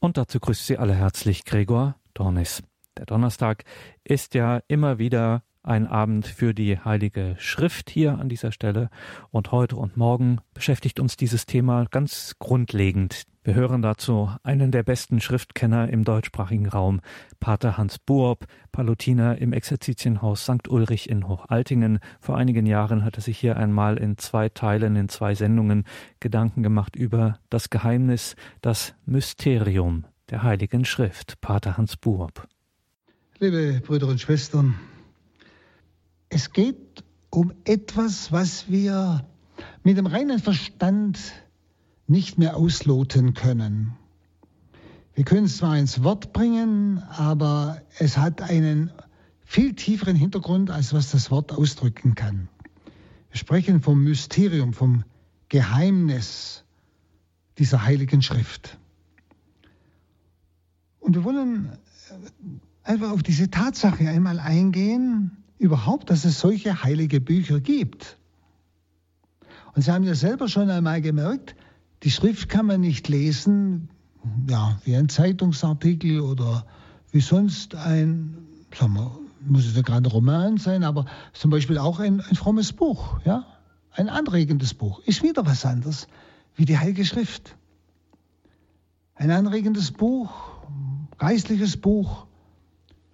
Und dazu grüßt Sie alle herzlich Gregor Dornis. Der Donnerstag ist ja immer wieder ein Abend für die Heilige Schrift hier an dieser Stelle. Und heute und morgen beschäftigt uns dieses Thema ganz grundlegend. Wir hören dazu einen der besten Schriftkenner im deutschsprachigen Raum, Pater Hans Buob, Palutiner im Exerzitienhaus St. Ulrich in Hochaltingen. Vor einigen Jahren hat er sich hier einmal in zwei Teilen, in zwei Sendungen Gedanken gemacht über das Geheimnis, das Mysterium der Heiligen Schrift. Pater Hans Buob. Liebe Brüder und Schwestern, es geht um etwas, was wir mit dem reinen Verstand nicht mehr ausloten können. Wir können es zwar ins Wort bringen, aber es hat einen viel tieferen Hintergrund, als was das Wort ausdrücken kann. Wir sprechen vom Mysterium, vom Geheimnis dieser heiligen Schrift. Und wir wollen einfach auf diese Tatsache einmal eingehen, überhaupt, dass es solche heilige Bücher gibt. Und Sie haben ja selber schon einmal gemerkt, die Schrift kann man nicht lesen, ja, wie ein Zeitungsartikel oder wie sonst ein, sagen wir, muss es ja gerade ein Roman sein, aber zum Beispiel auch ein, ein frommes Buch, ja, ein anregendes Buch, ist wieder was anderes wie die Heilige Schrift. Ein anregendes Buch, geistliches Buch,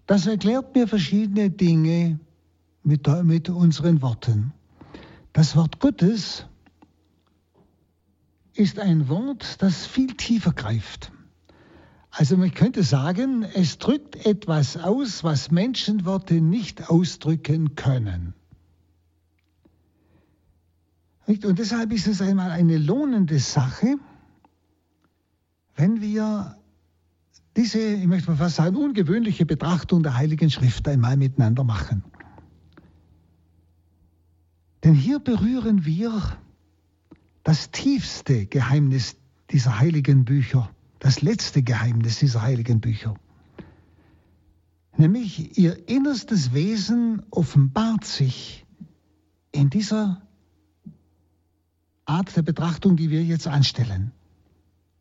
das erklärt mir verschiedene Dinge, mit, mit unseren Worten. Das Wort Gottes ist ein Wort, das viel tiefer greift. Also man könnte sagen, es drückt etwas aus, was Menschenworte nicht ausdrücken können. Und deshalb ist es einmal eine lohnende Sache, wenn wir diese, ich möchte mal fast sagen, ungewöhnliche Betrachtung der Heiligen Schrift einmal miteinander machen. Denn hier berühren wir das tiefste Geheimnis dieser heiligen Bücher, das letzte Geheimnis dieser heiligen Bücher. Nämlich ihr innerstes Wesen offenbart sich in dieser Art der Betrachtung, die wir jetzt anstellen.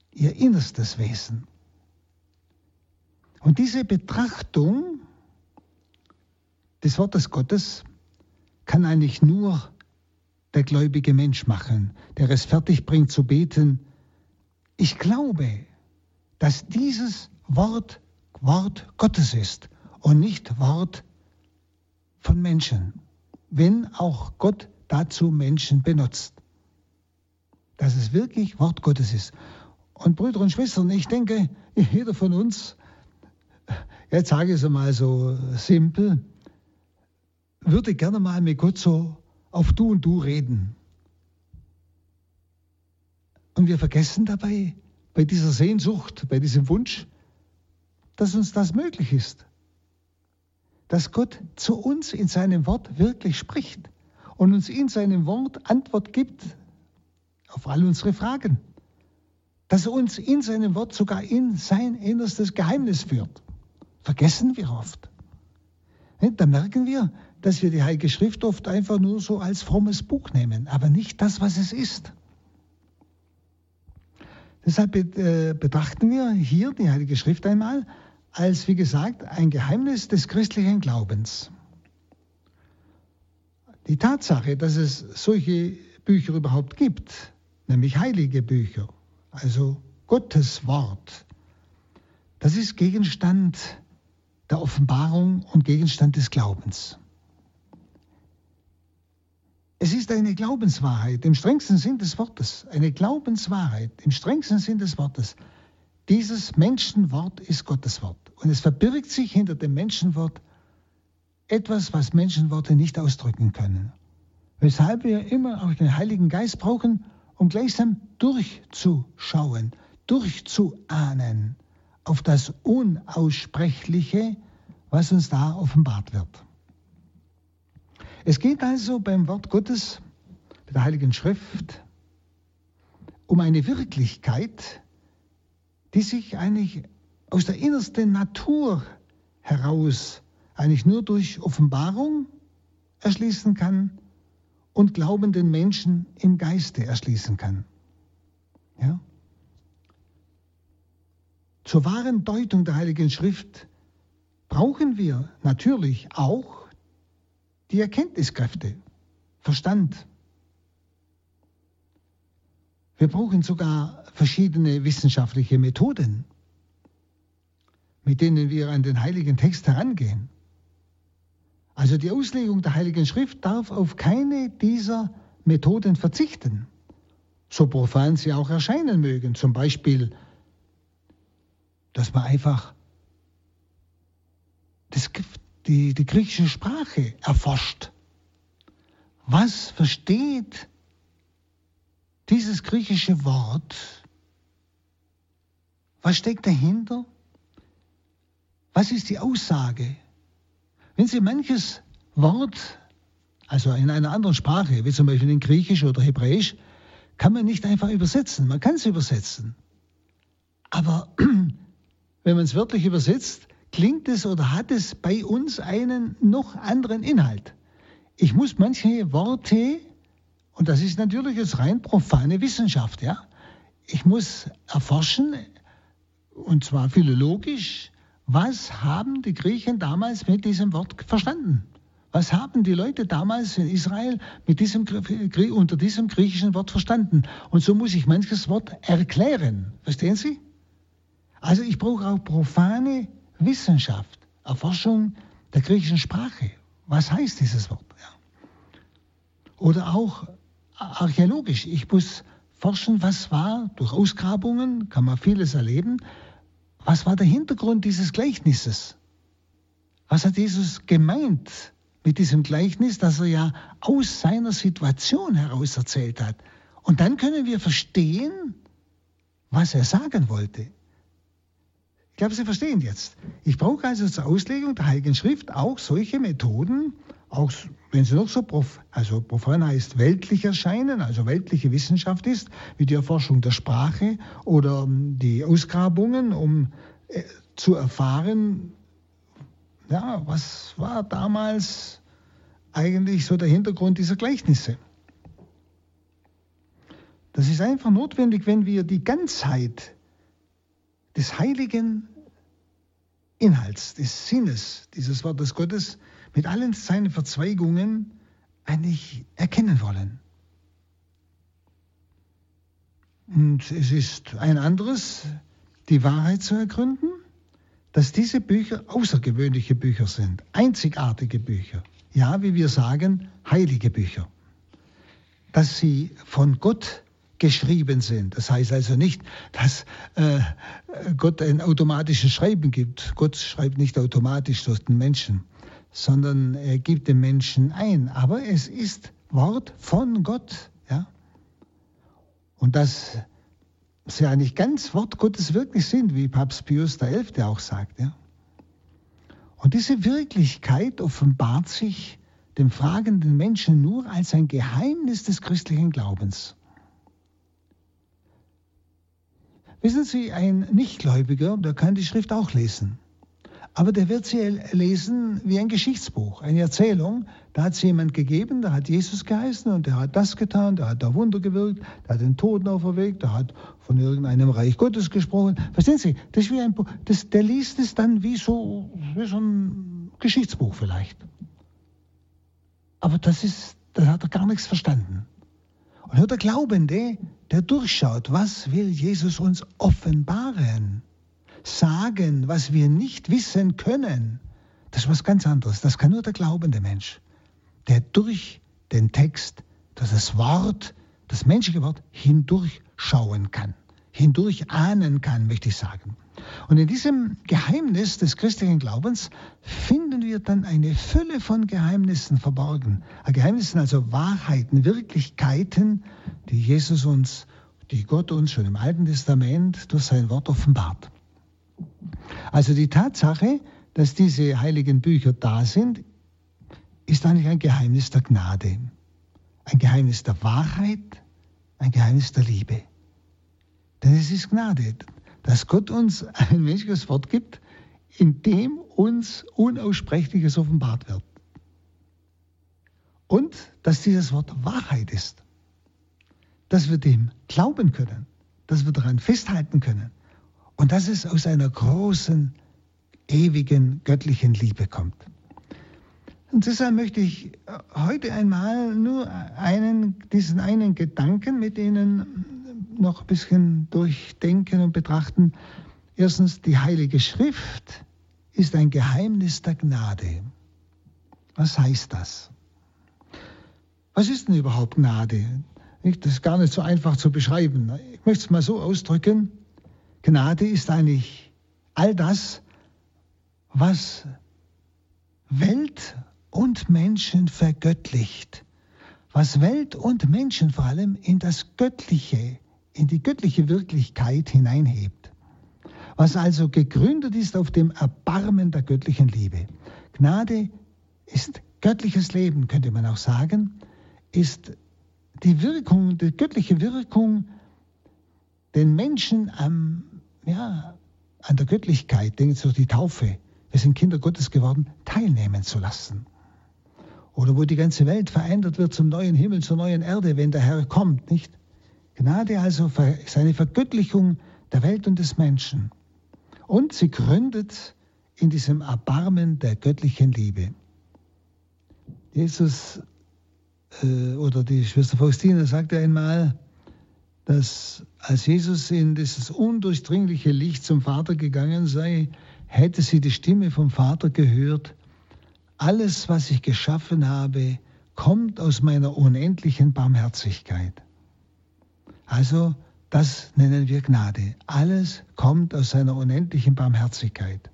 Ihr innerstes Wesen. Und diese Betrachtung des Wortes Gottes kann eigentlich nur der gläubige Mensch machen, der es fertig bringt zu beten. Ich glaube, dass dieses Wort Wort Gottes ist und nicht Wort von Menschen, wenn auch Gott dazu Menschen benutzt. Dass es wirklich Wort Gottes ist. Und Brüder und Schwestern, ich denke, jeder von uns, jetzt sage ich es mal so simpel, würde gerne mal mit Gott so auf Du und Du reden. Und wir vergessen dabei, bei dieser Sehnsucht, bei diesem Wunsch, dass uns das möglich ist. Dass Gott zu uns in seinem Wort wirklich spricht und uns in seinem Wort Antwort gibt auf all unsere Fragen. Dass er uns in seinem Wort sogar in sein innerstes Geheimnis führt. Vergessen wir oft. Da merken wir, dass wir die Heilige Schrift oft einfach nur so als frommes Buch nehmen, aber nicht das, was es ist. Deshalb äh, betrachten wir hier die Heilige Schrift einmal als, wie gesagt, ein Geheimnis des christlichen Glaubens. Die Tatsache, dass es solche Bücher überhaupt gibt, nämlich heilige Bücher, also Gottes Wort, das ist Gegenstand der Offenbarung und Gegenstand des Glaubens. Es ist eine Glaubenswahrheit im strengsten Sinn des Wortes. Eine Glaubenswahrheit im strengsten Sinn des Wortes. Dieses Menschenwort ist Gottes Wort. Und es verbirgt sich hinter dem Menschenwort etwas, was Menschenworte nicht ausdrücken können. Weshalb wir immer auch den Heiligen Geist brauchen, um gleichsam durchzuschauen, durchzuahnen auf das Unaussprechliche, was uns da offenbart wird. Es geht also beim Wort Gottes, der Heiligen Schrift, um eine Wirklichkeit, die sich eigentlich aus der innersten Natur heraus eigentlich nur durch Offenbarung erschließen kann und glaubenden Menschen im Geiste erschließen kann. Ja? zur wahren Deutung der Heiligen Schrift brauchen wir natürlich auch die Erkenntniskräfte, Verstand. Wir brauchen sogar verschiedene wissenschaftliche Methoden, mit denen wir an den heiligen Text herangehen. Also die Auslegung der Heiligen Schrift darf auf keine dieser Methoden verzichten, so profan sie auch erscheinen mögen. Zum Beispiel, dass man einfach das, die, die griechische Sprache erforscht. Was versteht dieses griechische Wort? Was steckt dahinter? Was ist die Aussage? Wenn Sie manches Wort, also in einer anderen Sprache, wie zum Beispiel in Griechisch oder Hebräisch, kann man nicht einfach übersetzen. Man kann es übersetzen. Aber wenn man es wörtlich übersetzt, klingt es oder hat es bei uns einen noch anderen Inhalt. Ich muss manche Worte, und das ist natürlich jetzt rein profane Wissenschaft, ja, ich muss erforschen, und zwar philologisch, was haben die Griechen damals mit diesem Wort verstanden? Was haben die Leute damals in Israel mit diesem, unter diesem griechischen Wort verstanden? Und so muss ich manches Wort erklären. Verstehen Sie? Also ich brauche auch profane Wissenschaft, Erforschung der griechischen Sprache. Was heißt dieses Wort? Ja. Oder auch archäologisch. Ich muss forschen, was war durch Ausgrabungen, kann man vieles erleben, was war der Hintergrund dieses Gleichnisses? Was hat Jesus gemeint mit diesem Gleichnis, das er ja aus seiner Situation heraus erzählt hat? Und dann können wir verstehen, was er sagen wollte. Ich glaube, Sie verstehen jetzt. Ich brauche also zur Auslegung der Heiligen Schrift auch solche Methoden, auch wenn sie noch so prof, also profan heißt weltlich erscheinen, also weltliche Wissenschaft ist, wie die Erforschung der Sprache oder ähm, die Ausgrabungen, um äh, zu erfahren, ja, was war damals eigentlich so der Hintergrund dieser Gleichnisse. Das ist einfach notwendig, wenn wir die Ganzheit des heiligen Inhalts, des Sinnes dieses Wortes Gottes mit allen seinen Verzweigungen eigentlich erkennen wollen. Und es ist ein anderes, die Wahrheit zu ergründen, dass diese Bücher außergewöhnliche Bücher sind, einzigartige Bücher. Ja, wie wir sagen, heilige Bücher. Dass sie von Gott geschrieben sind. Das heißt also nicht, dass äh, Gott ein automatisches Schreiben gibt. Gott schreibt nicht automatisch durch den Menschen, sondern er gibt den Menschen ein. Aber es ist Wort von Gott. Ja? Und das sie eigentlich ganz Wort Gottes wirklich sind, wie Papst Pius XI. auch sagt. Ja? Und diese Wirklichkeit offenbart sich dem fragenden Menschen nur als ein Geheimnis des christlichen Glaubens. Wissen Sie, ein Nichtgläubiger, der kann die Schrift auch lesen. Aber der wird sie lesen wie ein Geschichtsbuch, eine Erzählung. Da hat es jemand gegeben, da hat Jesus geheißen und der hat das getan, der hat da Wunder gewirkt, der hat den Toten auferweckt, der hat von irgendeinem Reich Gottes gesprochen. Verstehen Sie? Das wie ein, das, der liest es dann wie so, wie so ein Geschichtsbuch vielleicht. Aber das ist, da hat er gar nichts verstanden. Und nur der Glaubende, der durchschaut, was will Jesus uns offenbaren? sagen, was wir nicht wissen können, das ist was ganz anderes. Das kann nur der glaubende Mensch, der durch den Text, durch das Wort, das menschliche Wort hindurchschauen kann, hindurch ahnen kann, möchte ich sagen. Und in diesem Geheimnis des christlichen Glaubens finden wir dann eine Fülle von Geheimnissen verborgen. Geheimnissen, also Wahrheiten, Wirklichkeiten, die Jesus uns, die Gott uns schon im Alten Testament durch sein Wort offenbart. Also die Tatsache, dass diese heiligen Bücher da sind, ist eigentlich ein Geheimnis der Gnade, ein Geheimnis der Wahrheit, ein Geheimnis der Liebe. Denn es ist Gnade, dass Gott uns ein menschliches Wort gibt, in dem uns Unaussprechliches offenbart wird. Und dass dieses Wort Wahrheit ist, dass wir dem glauben können, dass wir daran festhalten können Und dass es aus einer großen, ewigen, göttlichen Liebe kommt. Und deshalb möchte ich heute einmal nur einen, diesen einen Gedanken mit Ihnen noch ein bisschen durchdenken und betrachten. Erstens, die Heilige Schrift ist ein Geheimnis der Gnade. Was heißt das? Was ist denn überhaupt Gnade? Das ist gar nicht so einfach zu beschreiben. Ich möchte es mal so ausdrücken. Gnade ist eigentlich all das, was Welt und Menschen vergöttlicht, was Welt und Menschen vor allem in das Göttliche, in die göttliche Wirklichkeit hineinhebt, was also gegründet ist auf dem Erbarmen der göttlichen Liebe. Gnade ist göttliches Leben, könnte man auch sagen, ist die Wirkung, die göttliche Wirkung, den Menschen am, ja, an der Göttlichkeit, Sie durch die Taufe, wir sind Kinder Gottes geworden, teilnehmen zu lassen. Oder wo die ganze Welt verändert wird zum neuen Himmel, zur neuen Erde, wenn der Herr kommt, nicht? Gnade also ist eine Vergöttlichung der Welt und des Menschen. Und sie gründet in diesem Erbarmen der göttlichen Liebe. Jesus äh, oder die Schwester Faustina sagte einmal, dass als Jesus in dieses undurchdringliche Licht zum Vater gegangen sei, hätte sie die Stimme vom Vater gehört, alles, was ich geschaffen habe, kommt aus meiner unendlichen Barmherzigkeit. Also, das nennen wir Gnade. Alles kommt aus seiner unendlichen Barmherzigkeit.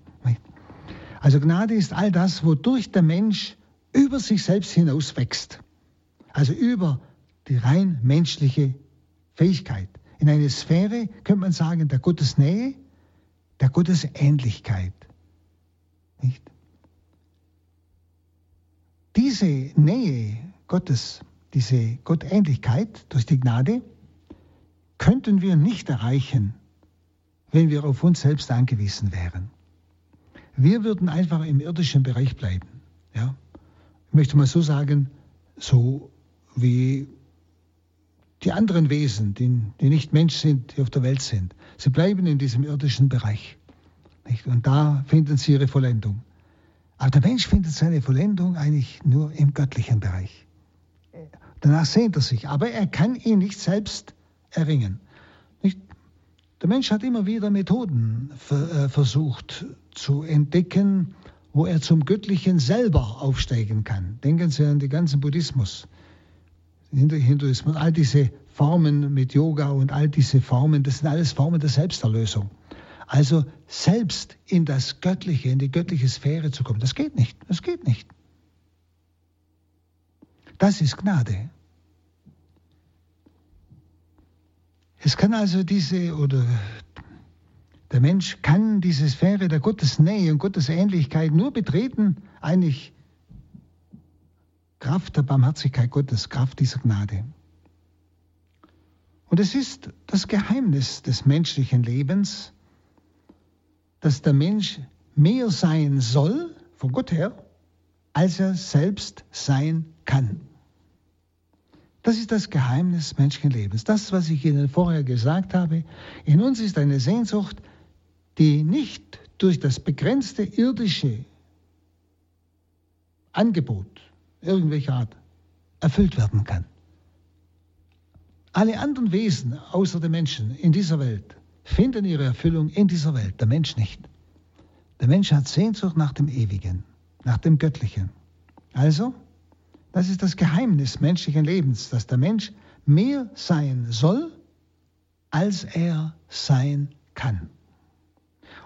Also Gnade ist all das, wodurch der Mensch über sich selbst hinaus wächst. Also über die rein menschliche Fähigkeit. In eine Sphäre, könnte man sagen, der Gottesnähe, der Gottesähnlichkeit. Nicht? Diese Nähe Gottes, diese Gottähnlichkeit durch die Gnade, könnten wir nicht erreichen, wenn wir auf uns selbst angewiesen wären. Wir würden einfach im irdischen Bereich bleiben. Ja? Ich möchte mal so sagen, so wie die anderen Wesen, die, die nicht Mensch sind, die auf der Welt sind. Sie bleiben in diesem irdischen Bereich. Nicht? Und da finden sie ihre Vollendung. Aber der Mensch findet seine Vollendung eigentlich nur im göttlichen Bereich. Danach sehnt er sich, aber er kann ihn nicht selbst erringen. Nicht? Der Mensch hat immer wieder Methoden äh, versucht zu entdecken, wo er zum Göttlichen selber aufsteigen kann. Denken Sie an den ganzen Buddhismus, Hinduismus, all diese Formen mit Yoga und all diese Formen, das sind alles Formen der Selbsterlösung. Also selbst in das Göttliche, in die göttliche Sphäre zu kommen, das geht nicht. Das geht nicht. Das ist Gnade. Es kann also diese, oder der Mensch kann diese Sphäre der Gottesnähe und Gottesähnlichkeit nur betreten, eigentlich Kraft der Barmherzigkeit Gottes, Kraft dieser Gnade. Und es ist das Geheimnis des menschlichen Lebens, dass der Mensch mehr sein soll, von Gott her, als er selbst sein kann. Das ist das Geheimnis Menschenlebens. Das, was ich Ihnen vorher gesagt habe, in uns ist eine Sehnsucht, die nicht durch das begrenzte irdische Angebot irgendwelcher Art erfüllt werden kann. Alle anderen Wesen außer den Menschen in dieser Welt finden ihre Erfüllung in dieser Welt, der Mensch nicht. Der Mensch hat Sehnsucht nach dem Ewigen, nach dem Göttlichen. Also, das ist das Geheimnis menschlichen Lebens, dass der Mensch mehr sein soll, als er sein kann.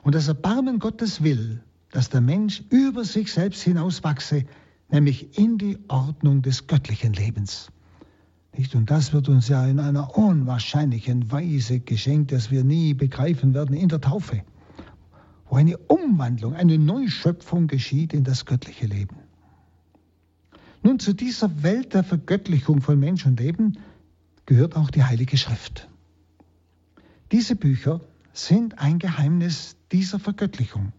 Und das Erbarmen Gottes will, dass der Mensch über sich selbst hinauswachse, nämlich in die Ordnung des göttlichen Lebens. Nicht? Und das wird uns ja in einer unwahrscheinlichen Weise geschenkt, dass wir nie begreifen werden in der Taufe, wo eine Umwandlung, eine Neuschöpfung geschieht in das göttliche Leben. Nun, zu dieser Welt der Vergöttlichung von Mensch und Leben gehört auch die Heilige Schrift. Diese Bücher sind ein Geheimnis dieser Vergöttlichung,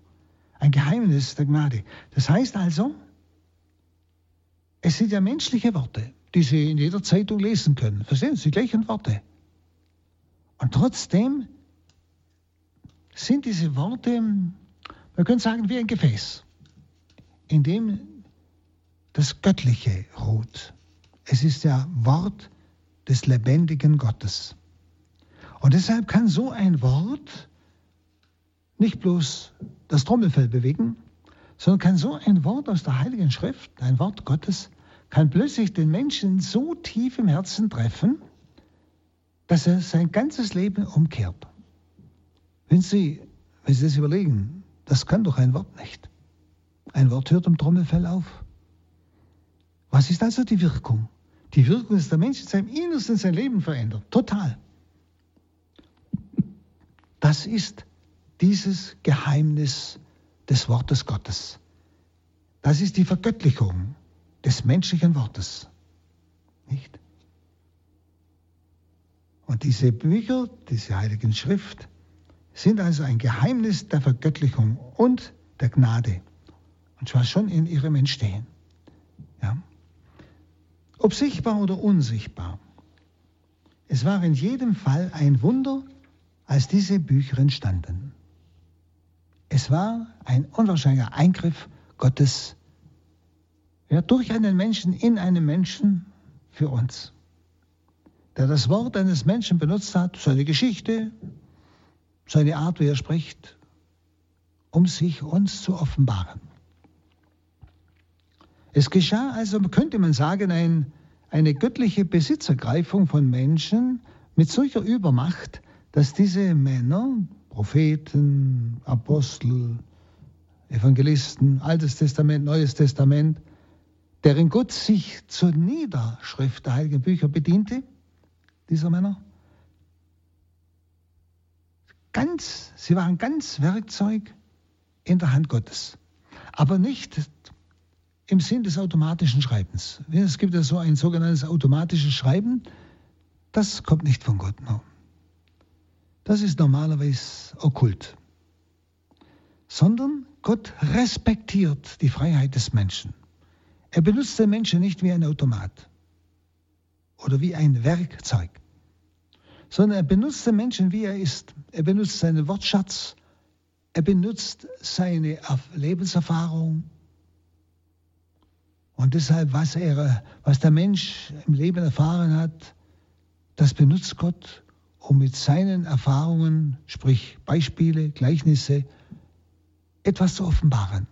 ein Geheimnis der Gnade. Das heißt also, es sind ja menschliche Worte, die Sie in jeder Zeitung lesen können. Verstehen Sie, die gleichen Worte. Und trotzdem sind diese Worte, man könnte sagen, wie ein Gefäß, in dem das Göttliche ruht. Es ist ja Wort des lebendigen Gottes. Und deshalb kann so ein Wort nicht bloß das Trommelfell bewegen, sondern kann so ein Wort aus der Heiligen Schrift, ein Wort Gottes, kann plötzlich den Menschen so tief im Herzen treffen, dass er sein ganzes Leben umkehrt. Wenn Sie, wenn Sie das überlegen, das kann doch ein Wort nicht. Ein Wort hört im Trommelfell auf. Was ist also die Wirkung? Die Wirkung ist, der Mensch in seinem Innersten sein Leben verändert. Total. Das ist dieses Geheimnis des Wortes Gottes. Das ist die Vergöttlichung des menschlichen Wortes. Nicht? Und diese Bücher, diese Heiligen Schrift, sind also ein Geheimnis der Vergöttlichung und der Gnade. Und zwar schon in ihrem Entstehen. Ja? Ob sichtbar oder unsichtbar. Es war in jedem Fall ein Wunder, als diese Bücher entstanden. Es war ein unwahrscheinlicher Eingriff Gottes ja, durch einen Menschen in einen Menschen für uns, der das Wort eines Menschen benutzt hat, seine Geschichte, seine Art, wie er spricht, um sich uns zu offenbaren. Es geschah also, könnte man sagen, ein, eine göttliche Besitzergreifung von Menschen mit solcher Übermacht, dass diese Männer, Propheten, Apostel, Evangelisten, Altes Testament, Neues Testament, deren Gott sich zur Niederschrift der heiligen Bücher bediente, dieser Männer. Ganz, sie waren ganz Werkzeug in der Hand Gottes, aber nicht im Sinn des automatischen Schreibens. Es gibt ja so ein sogenanntes automatisches Schreiben, das kommt nicht von Gott. No. Das ist normalerweise okkult. Sondern Gott respektiert die Freiheit des Menschen. Er benutzt den Menschen nicht wie ein Automat oder wie ein Werkzeug, sondern er benutzt den Menschen, wie er ist. Er benutzt seinen Wortschatz, er benutzt seine Lebenserfahrung. Und deshalb, was, er, was der Mensch im Leben erfahren hat, das benutzt Gott, um mit seinen Erfahrungen, sprich Beispiele, Gleichnisse, etwas zu offenbaren.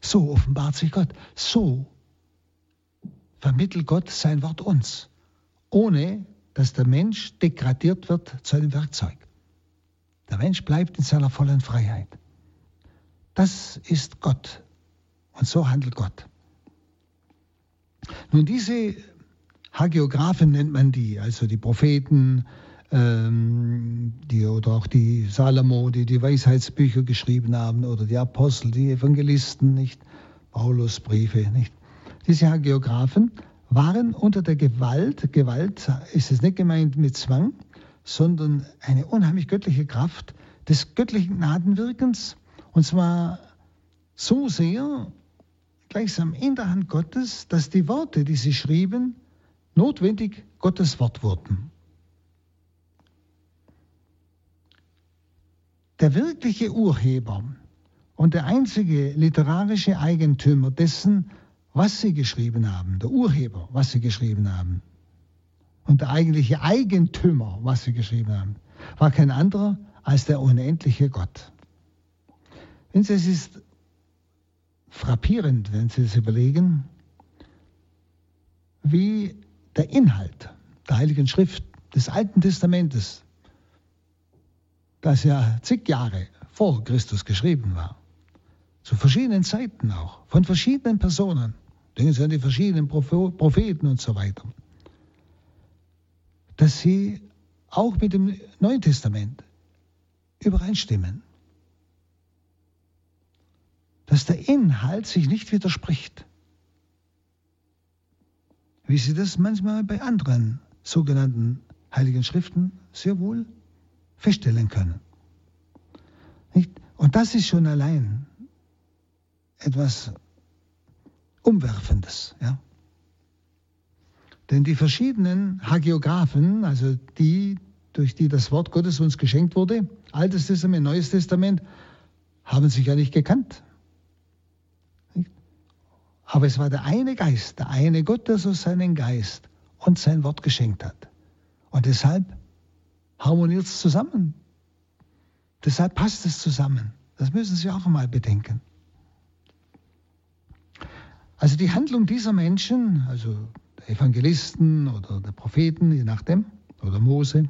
So offenbart sich Gott. So vermittelt Gott sein Wort uns, ohne dass der Mensch degradiert wird zu einem Werkzeug. Der Mensch bleibt in seiner vollen Freiheit. Das ist Gott. Und so handelt Gott. Nun, diese Hagiographen nennt man die, also die Propheten, ähm, die, oder auch die Salomo, die die Weisheitsbücher geschrieben haben, oder die Apostel, die Evangelisten, nicht? Paulus Briefe, nicht? Diese Hagiographen waren unter der Gewalt, Gewalt ist es nicht gemeint mit Zwang, sondern eine unheimlich göttliche Kraft des göttlichen Gnadenwirkens, und zwar so sehr, gleichsam in der Hand Gottes, dass die Worte, die sie schrieben, notwendig Gottes Wort wurden. Der wirkliche Urheber und der einzige literarische Eigentümer dessen, was sie geschrieben haben, der Urheber, was sie geschrieben haben, und der eigentliche Eigentümer, was sie geschrieben haben, war kein anderer als der unendliche Gott. Wenn Sie, es ist frappierend, wenn Sie es überlegen, wie der Inhalt der Heiligen Schrift des Alten Testamentes das ja zig Jahre vor Christus geschrieben war. Zu verschiedenen Zeiten auch, von verschiedenen Personen. Denken Sie an die verschiedenen Propheten und so weiter. Dass sie auch mit dem Neuen Testament übereinstimmen. Dass der Inhalt sich nicht widerspricht. Wie Sie das manchmal bei anderen sogenannten Heiligen Schriften sehr wohl feststellen können. Nicht? Und das ist schon allein etwas Umwerfendes. Ja? Denn die verschiedenen Hagiographen, also die durch die das Wort Gottes uns geschenkt wurde, Altes Testament, Neues Testament, haben sich ja nicht gekannt. Aber es war der eine Geist, der eine Gott, der so seinen Geist und sein Wort geschenkt hat. Und deshalb harmoniert es zusammen. Deshalb passt es zusammen. Das müssen Sie auch einmal bedenken. Also die Handlung dieser Menschen, also der Evangelisten oder der Propheten, je nachdem, oder Mose,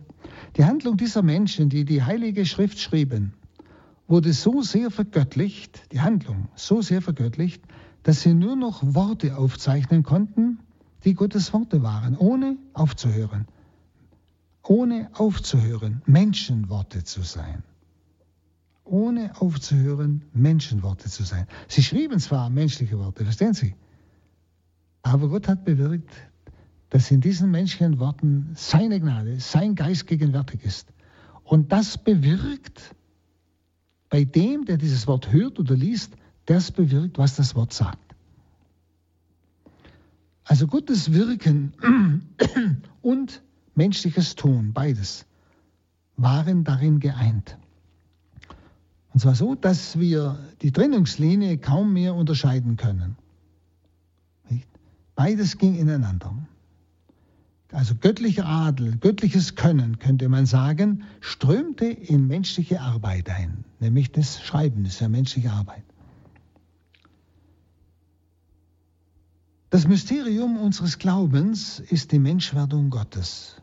die Handlung dieser Menschen, die die Heilige Schrift schrieben, wurde so sehr vergöttlicht, die Handlung so sehr vergöttlicht, dass sie nur noch Worte aufzeichnen konnten, die Gottes Worte waren, ohne aufzuhören. Ohne aufzuhören, Menschenworte zu sein. Ohne aufzuhören, Menschenworte zu sein. Sie schrieben zwar menschliche Worte, verstehen Sie? Aber Gott hat bewirkt, dass in diesen menschlichen Worten seine Gnade, sein Geist gegenwärtig ist. Und das bewirkt bei dem, der dieses Wort hört oder liest, das bewirkt, was das Wort sagt. Also Gottes Wirken und menschliches Tun, beides, waren darin geeint. Und zwar so, dass wir die Trennungslinie kaum mehr unterscheiden können. Beides ging ineinander. Also göttlicher Adel, göttliches Können, könnte man sagen, strömte in menschliche Arbeit ein, nämlich das Schreiben, das ist ja menschliche Arbeit. Das Mysterium unseres Glaubens ist die Menschwerdung Gottes.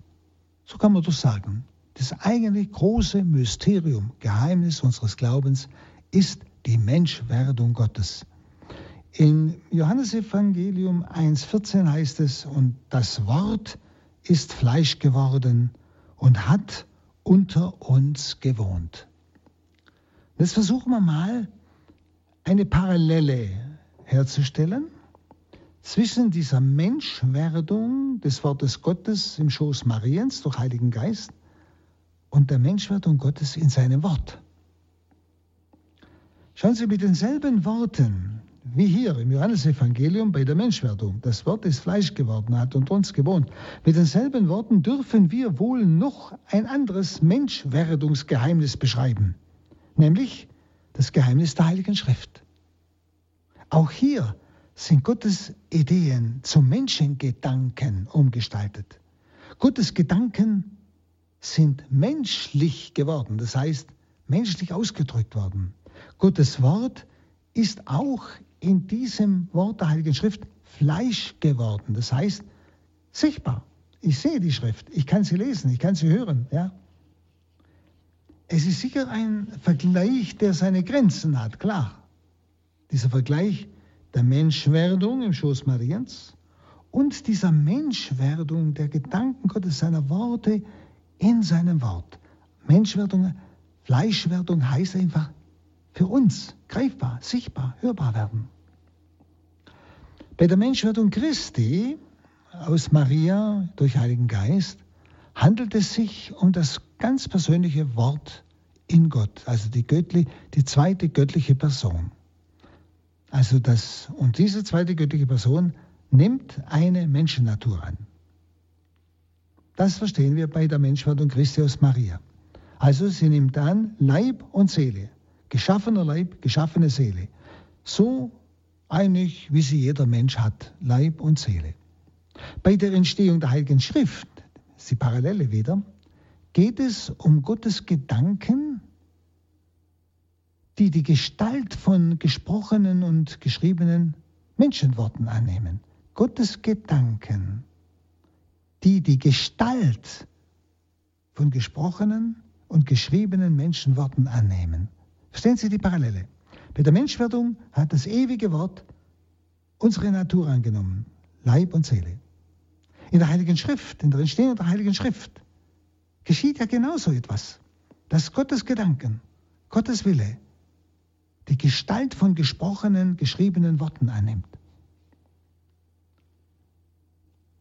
So kann man das sagen. Das eigentlich große Mysterium, Geheimnis unseres Glaubens ist die Menschwerdung Gottes. In Johannesevangelium 1.14 heißt es, und das Wort ist Fleisch geworden und hat unter uns gewohnt. Jetzt versuchen wir mal eine Parallele herzustellen zwischen dieser Menschwerdung des Wortes Gottes im Schoß Mariens durch Heiligen Geist und der Menschwerdung Gottes in seinem Wort. Schauen Sie mit denselben Worten wie hier im Johannesevangelium bei der Menschwerdung. Das Wort ist Fleisch geworden, hat unter uns gewohnt. Mit denselben Worten dürfen wir wohl noch ein anderes Menschwerdungsgeheimnis beschreiben, nämlich das Geheimnis der Heiligen Schrift. Auch hier sind Gottes Ideen zu Menschengedanken umgestaltet. Gottes Gedanken sind menschlich geworden, das heißt menschlich ausgedrückt worden. Gottes Wort ist auch in diesem Wort der Heiligen Schrift Fleisch geworden, das heißt sichtbar. Ich sehe die Schrift, ich kann sie lesen, ich kann sie hören. Ja? Es ist sicher ein Vergleich, der seine Grenzen hat, klar. Dieser Vergleich der Menschwerdung im Schoß Mariens und dieser Menschwerdung der Gedanken Gottes, seiner Worte in seinem Wort. Menschwerdung, Fleischwerdung heißt einfach für uns greifbar, sichtbar, hörbar werden. Bei der Menschwerdung Christi aus Maria durch Heiligen Geist handelt es sich um das ganz persönliche Wort in Gott, also die, göttliche, die zweite göttliche Person. Also das, und diese zweite göttliche Person nimmt eine Menschennatur an. Das verstehen wir bei der Menschwerdung Christi aus Maria. Also sie nimmt an Leib und Seele, geschaffener Leib, geschaffene Seele. So einig, wie sie jeder Mensch hat, Leib und Seele. Bei der Entstehung der Heiligen Schrift, ist die Parallele wieder, geht es um Gottes Gedanken die die Gestalt von gesprochenen und geschriebenen Menschenworten annehmen. Gottes Gedanken, die die Gestalt von gesprochenen und geschriebenen Menschenworten annehmen. Verstehen Sie die Parallele? Bei der Menschwerdung hat das ewige Wort unsere Natur angenommen, Leib und Seele. In der Heiligen Schrift, in der Entstehung der Heiligen Schrift, geschieht ja genauso etwas. Dass Gottes Gedanken, Gottes Wille die Gestalt von gesprochenen, geschriebenen Worten annimmt.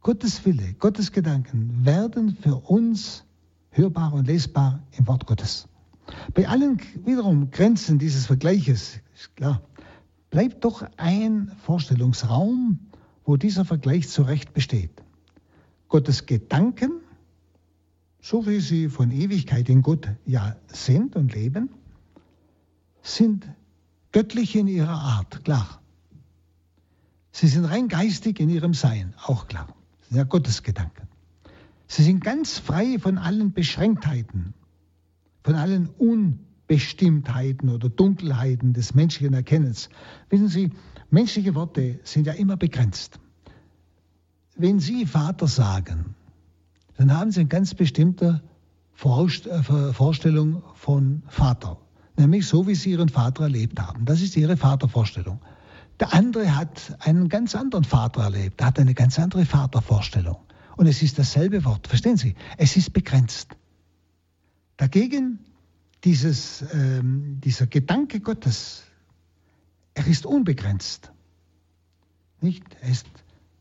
Gottes Wille, Gottes Gedanken werden für uns hörbar und lesbar im Wort Gottes. Bei allen wiederum Grenzen dieses Vergleiches, ist klar, bleibt doch ein so wie sie von Ewigkeit in Gott ja sind und leben, sind göttlich in ihrer Art, klar. Sie sind rein geistig in ihrem Sein, auch klar. Das sind ja Gottesgedanken. Sie sind ganz frei von allen Beschränktheiten, von allen Unbestimmtheiten oder Dunkelheiten des menschlichen Erkennens. Wissen Sie, menschliche Worte sind ja immer begrenzt. Wenn Sie Vater sagen, dann haben Sie eine ganz bestimmte äh, Vorstellung von Vater, nämlich so, wie Sie Ihren Vater erlebt haben. Das ist Ihre Vatervorstellung. Der andere hat einen ganz anderen Vater erlebt, hat eine ganz andere Vatervorstellung. Und es ist dasselbe Wort, verstehen Sie? Es ist begrenzt. Dagegen dieses, ähm, dieser Gedanke Gottes, er ist unbegrenzt. Nicht? Er ist,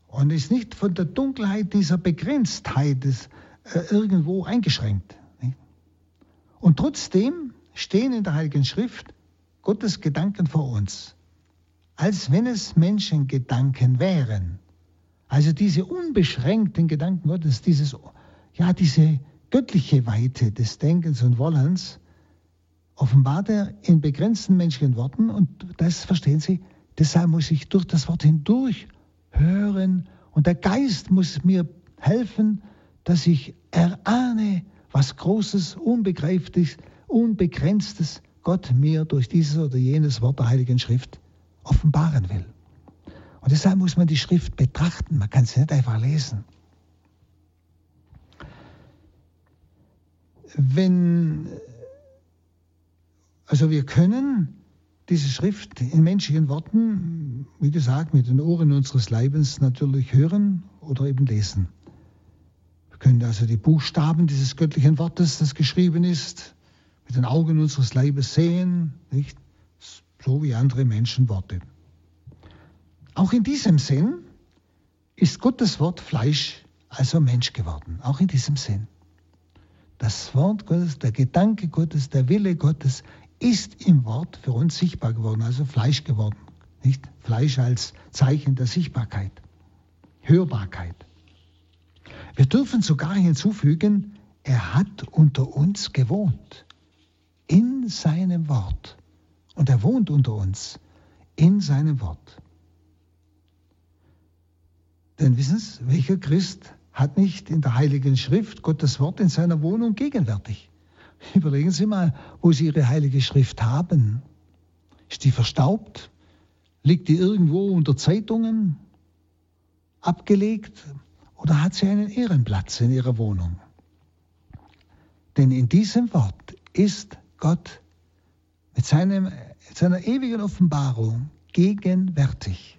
und ist nicht von der Dunkelheit dieser Begrenztheit des, äh, irgendwo eingeschränkt. Nicht? Und trotzdem stehen in der Heiligen Schrift Gottes Gedanken vor uns, als wenn es Menschengedanken wären. Also diese unbeschränkten Gedanken Gottes, dieses, ja, diese göttliche Weite des Denkens und Wollens, offenbart er in begrenzten menschlichen Worten und das verstehen Sie, deshalb muss ich durch das Wort hindurch hören und der Geist muss mir helfen, dass ich erahne, was Großes, Unbegreifliches, Unbegrenztes Gott mir durch dieses oder jenes Wort der Heiligen Schrift offenbaren will. Und deshalb muss man die Schrift betrachten, man kann sie nicht einfach lesen. Wenn, also wir können diese Schrift in menschlichen Worten, wie gesagt, mit den Ohren unseres Leibens natürlich hören oder eben lesen. Wir können also die Buchstaben dieses göttlichen Wortes, das geschrieben ist, mit den Augen unseres Leibes sehen, nicht? so wie andere Menschen Worte. Auch in diesem Sinn ist Gottes Wort Fleisch, also Mensch geworden. Auch in diesem Sinn. Das Wort Gottes, der Gedanke Gottes, der Wille Gottes ist im Wort für uns sichtbar geworden, also Fleisch geworden. Nicht Fleisch als Zeichen der Sichtbarkeit, Hörbarkeit. Wir dürfen sogar hinzufügen, er hat unter uns gewohnt, in seinem Wort. Und er wohnt unter uns, in seinem Wort. Denn wissen Sie, welcher Christ hat nicht in der Heiligen Schrift Gottes Wort in seiner Wohnung gegenwärtig? Überlegen Sie mal, wo Sie Ihre Heilige Schrift haben. Ist die verstaubt? Liegt die irgendwo unter Zeitungen abgelegt? Oder hat sie einen Ehrenplatz in Ihrer Wohnung? Denn in diesem Wort ist Gott mit seinem, seiner ewigen Offenbarung gegenwärtig.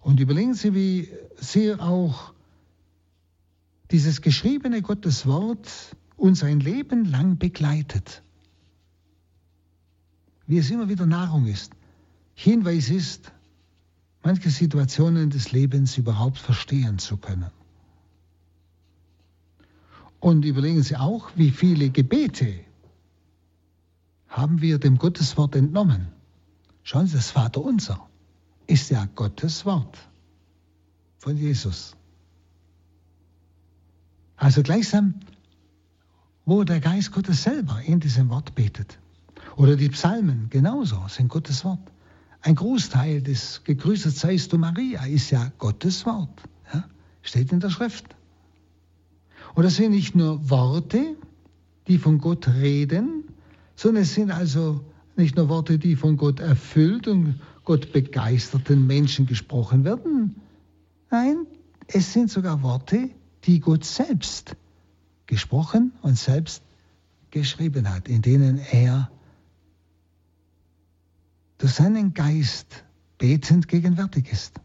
Und überlegen Sie, wie sehr auch dieses geschriebene Gottes Wort uns ein Leben lang begleitet. Wie es immer wieder Nahrung ist, Hinweis ist, manche Situationen des Lebens überhaupt verstehen zu können. Und überlegen Sie auch, wie viele Gebete haben wir dem Gotteswort entnommen. Schauen Sie, das Vaterunser ist ja Gottes Wort von Jesus. Also gleichsam, wo der Geist Gottes selber in diesem Wort betet. Oder die Psalmen genauso sind Gottes Wort. Ein Großteil des Gegrüßet seist du Maria ist ja Gottes Wort. Ja? Steht in der Schrift. Und das sind nicht nur Worte, die von Gott reden, sondern es sind also nicht nur Worte, die von Gott erfüllt und Gott begeisterten Menschen gesprochen werden. Nein, es sind sogar Worte, die Gott selbst gesprochen und selbst geschrieben hat, in denen er durch seinen Geist betend gegenwärtig ist.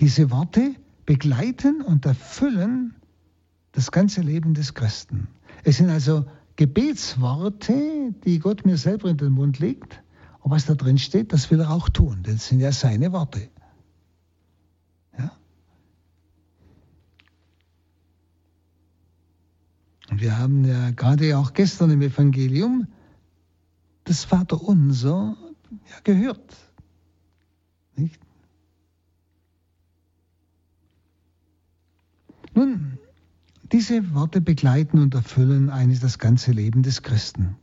Diese Worte begleiten und erfüllen das ganze Leben des Christen. Es sind also Gebetsworte, die Gott mir selber in den Mund legt und was da drin steht, das will er auch tun. Das sind ja seine Worte. Ja? Und wir haben ja gerade auch gestern im Evangelium das Vaterunser ja, gehört. Nicht? Nun, diese Worte begleiten und erfüllen eigentlich das ganze Leben des Christen.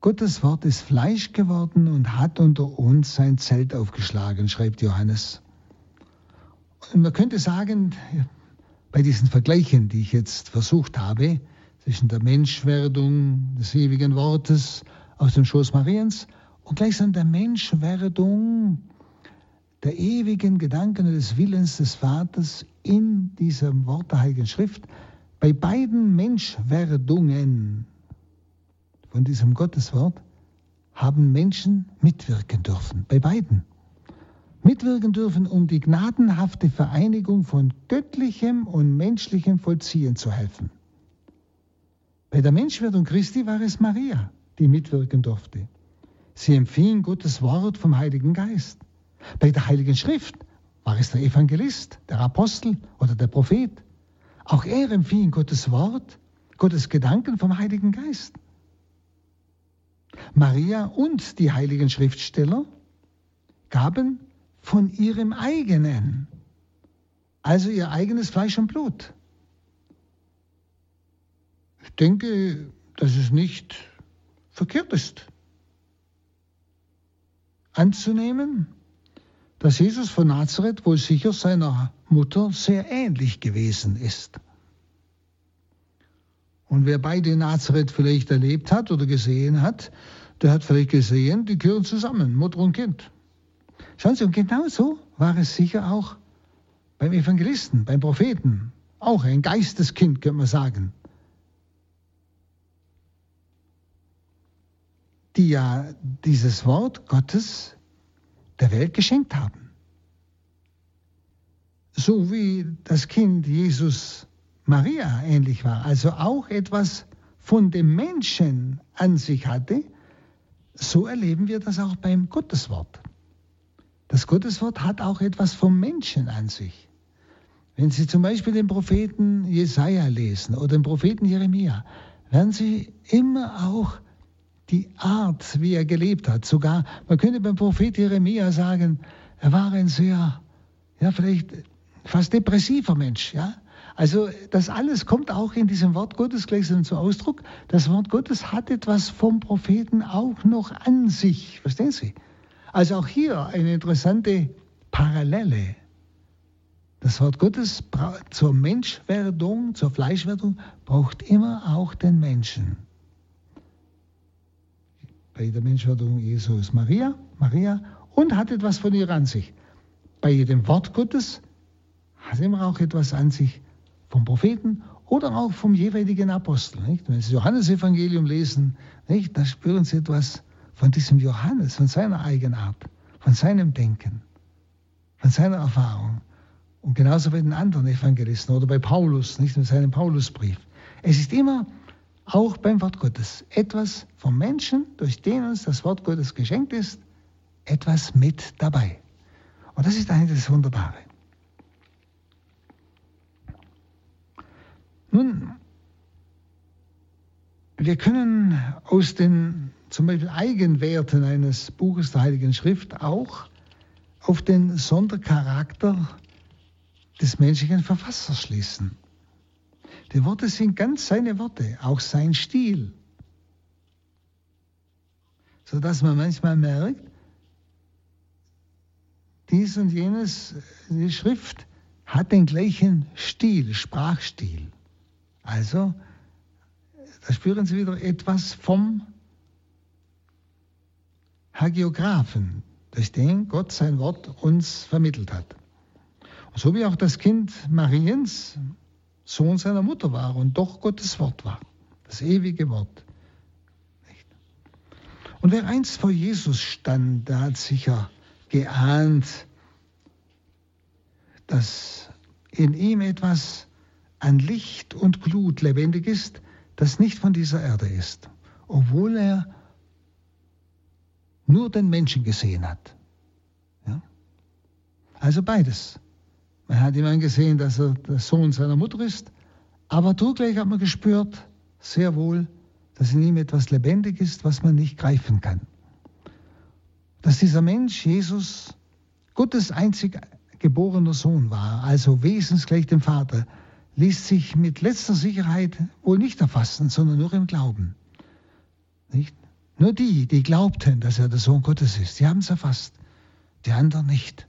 Gottes Wort ist Fleisch geworden und hat unter uns sein Zelt aufgeschlagen, schreibt Johannes. Und man könnte sagen, bei diesen Vergleichen, die ich jetzt versucht habe, zwischen der Menschwerdung des ewigen Wortes aus dem Schoß Mariens und gleichsam der Menschwerdung der ewigen Gedanken des Willens des Vaters in diesem Wort der Heiligen Schrift, bei beiden Menschwerdungen von diesem Gotteswort haben Menschen mitwirken dürfen, bei beiden. Mitwirken dürfen, um die gnadenhafte Vereinigung von göttlichem und menschlichem Vollziehen zu helfen. Bei der Menschwerdung Christi war es Maria, die mitwirken durfte. Sie empfing Gottes Wort vom Heiligen Geist. Bei der Heiligen Schrift war es der Evangelist, der Apostel oder der Prophet. Auch er empfing Gottes Wort, Gottes Gedanken vom Heiligen Geist. Maria und die heiligen Schriftsteller gaben von ihrem eigenen, also ihr eigenes Fleisch und Blut. Ich denke, dass es nicht verkehrt ist, anzunehmen, dass Jesus von Nazareth wohl sicher seiner Mutter sehr ähnlich gewesen ist. Und wer beide Nazareth vielleicht erlebt hat oder gesehen hat, der hat vielleicht gesehen, die gehören zusammen, Mutter und Kind. Schauen Sie, und genauso war es sicher auch beim Evangelisten, beim Propheten. Auch ein Geisteskind, könnte man sagen. Die ja dieses Wort Gottes der Welt geschenkt haben. So wie das Kind Jesus Maria ähnlich war, also auch etwas von dem Menschen an sich hatte, so erleben wir das auch beim Gotteswort. Das Gotteswort hat auch etwas vom Menschen an sich. Wenn Sie zum Beispiel den Propheten Jesaja lesen oder den Propheten Jeremia, werden Sie immer auch die Art, wie er gelebt hat. Sogar, man könnte beim Prophet Jeremia sagen, er war ein sehr, ja, vielleicht fast depressiver Mensch, ja. Also das alles kommt auch in diesem Wort Gottes gleichsam zum Ausdruck. Das Wort Gottes hat etwas vom Propheten auch noch an sich. Verstehen Sie? Also auch hier eine interessante Parallele. Das Wort Gottes zur Menschwerdung, zur Fleischwerdung braucht immer auch den Menschen bei der Menschwerdung Jesu ist Maria, Maria und hat etwas von ihr an sich. Bei dem Wort Gottes hat immer auch etwas an sich vom Propheten oder auch vom jeweiligen Apostel. Nicht? Wenn Sie das Johannesevangelium lesen, nicht? da spüren Sie etwas von diesem Johannes, von seiner Eigenart, von seinem Denken, von seiner Erfahrung. Und genauso bei den anderen Evangelisten oder bei Paulus, nicht mit seinem Paulusbrief. Es ist immer auch beim Wort Gottes. Etwas vom Menschen, durch den uns das Wort Gottes geschenkt ist, etwas mit dabei. Und das ist eigentlich das Wunderbare. Nun, wir können aus den zum Beispiel Eigenwerten eines Buches der Heiligen Schrift auch auf den Sondercharakter des menschlichen Verfassers schließen. Die Worte sind ganz seine Worte, auch sein Stil. Sodass man manchmal merkt, dies und jenes, die Schrift hat den gleichen Stil, Sprachstil. Also, da spüren Sie wieder etwas vom Hagiographen, durch den Gott sein Wort uns vermittelt hat. so wie auch das Kind Mariens Sohn seiner Mutter war und doch Gottes Wort war, das ewige Wort. Und wer einst vor Jesus stand, der hat sicher geahnt, dass in ihm etwas an Licht und Glut lebendig ist, das nicht von dieser Erde ist, obwohl er nur den Menschen gesehen hat. Ja? Also beides. Man hat ihm angesehen, dass er der Sohn seiner Mutter ist, aber zugleich hat man gespürt, sehr wohl, dass in ihm etwas lebendig ist, was man nicht greifen kann. Dass dieser Mensch, Jesus, Gottes einzig geborener Sohn war, also wesensgleich dem Vater, ließ sich mit letzter Sicherheit wohl nicht erfassen, sondern nur im Glauben. Nicht? Nur die, die glaubten, dass er der Sohn Gottes ist, die haben es erfasst, die anderen nicht.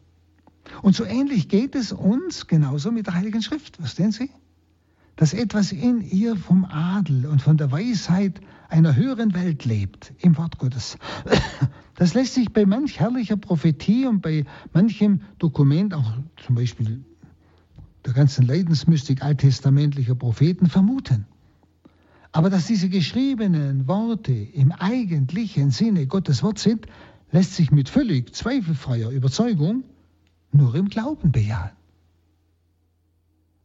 Und so ähnlich geht es uns genauso mit der Heiligen Schrift, verstehen Sie? Dass etwas in ihr vom Adel und von der Weisheit einer höheren Welt lebt, im Wort Gottes. Das lässt sich bei manch herrlicher Prophetie und bei manchem Dokument, auch zum Beispiel der ganzen Leidensmystik alttestamentlicher Propheten, vermuten. Aber dass diese geschriebenen Worte im eigentlichen Sinne Gottes Wort sind, lässt sich mit völlig zweifelfreier Überzeugung nur im Glauben bejahen.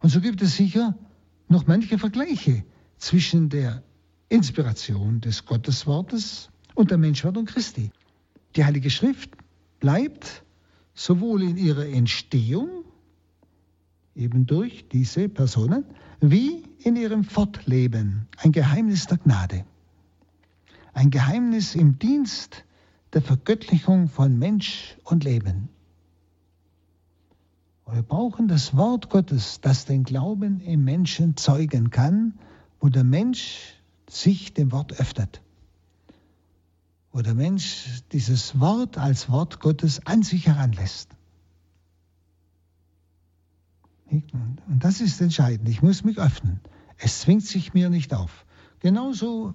Und so gibt es sicher noch manche Vergleiche zwischen der Inspiration des Gotteswortes und der Menschwerdung Christi. Die Heilige Schrift bleibt sowohl in ihrer Entstehung, eben durch diese Personen, wie in ihrem Fortleben ein Geheimnis der Gnade. Ein Geheimnis im Dienst der Vergöttlichung von Mensch und Leben. Wir brauchen das Wort Gottes, das den Glauben im Menschen zeugen kann, wo der Mensch sich dem Wort öffnet. Wo der Mensch dieses Wort als Wort Gottes an sich heranlässt. Und das ist entscheidend. Ich muss mich öffnen. Es zwingt sich mir nicht auf. Genauso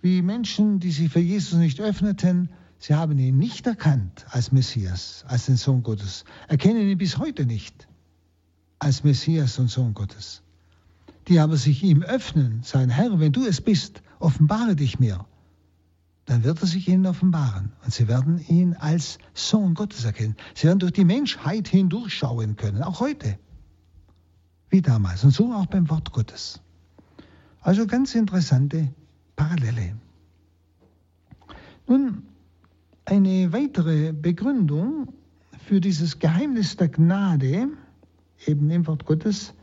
wie Menschen, die sich für Jesus nicht öffneten, Sie haben ihn nicht erkannt als Messias, als den Sohn Gottes, erkennen ihn bis heute nicht als Messias und Sohn Gottes. Die aber sich ihm öffnen, sagen, Herr, wenn du es bist, offenbare dich mir. Dann wird er sich ihnen offenbaren und sie werden ihn als Sohn Gottes erkennen. Sie werden durch die Menschheit hindurchschauen können, auch heute, wie damals und so auch beim Wort Gottes. Also ganz interessante Parallele. Nun, eine weitere Begründung für dieses Geheimnis der Gnade, eben im Wort Gottes,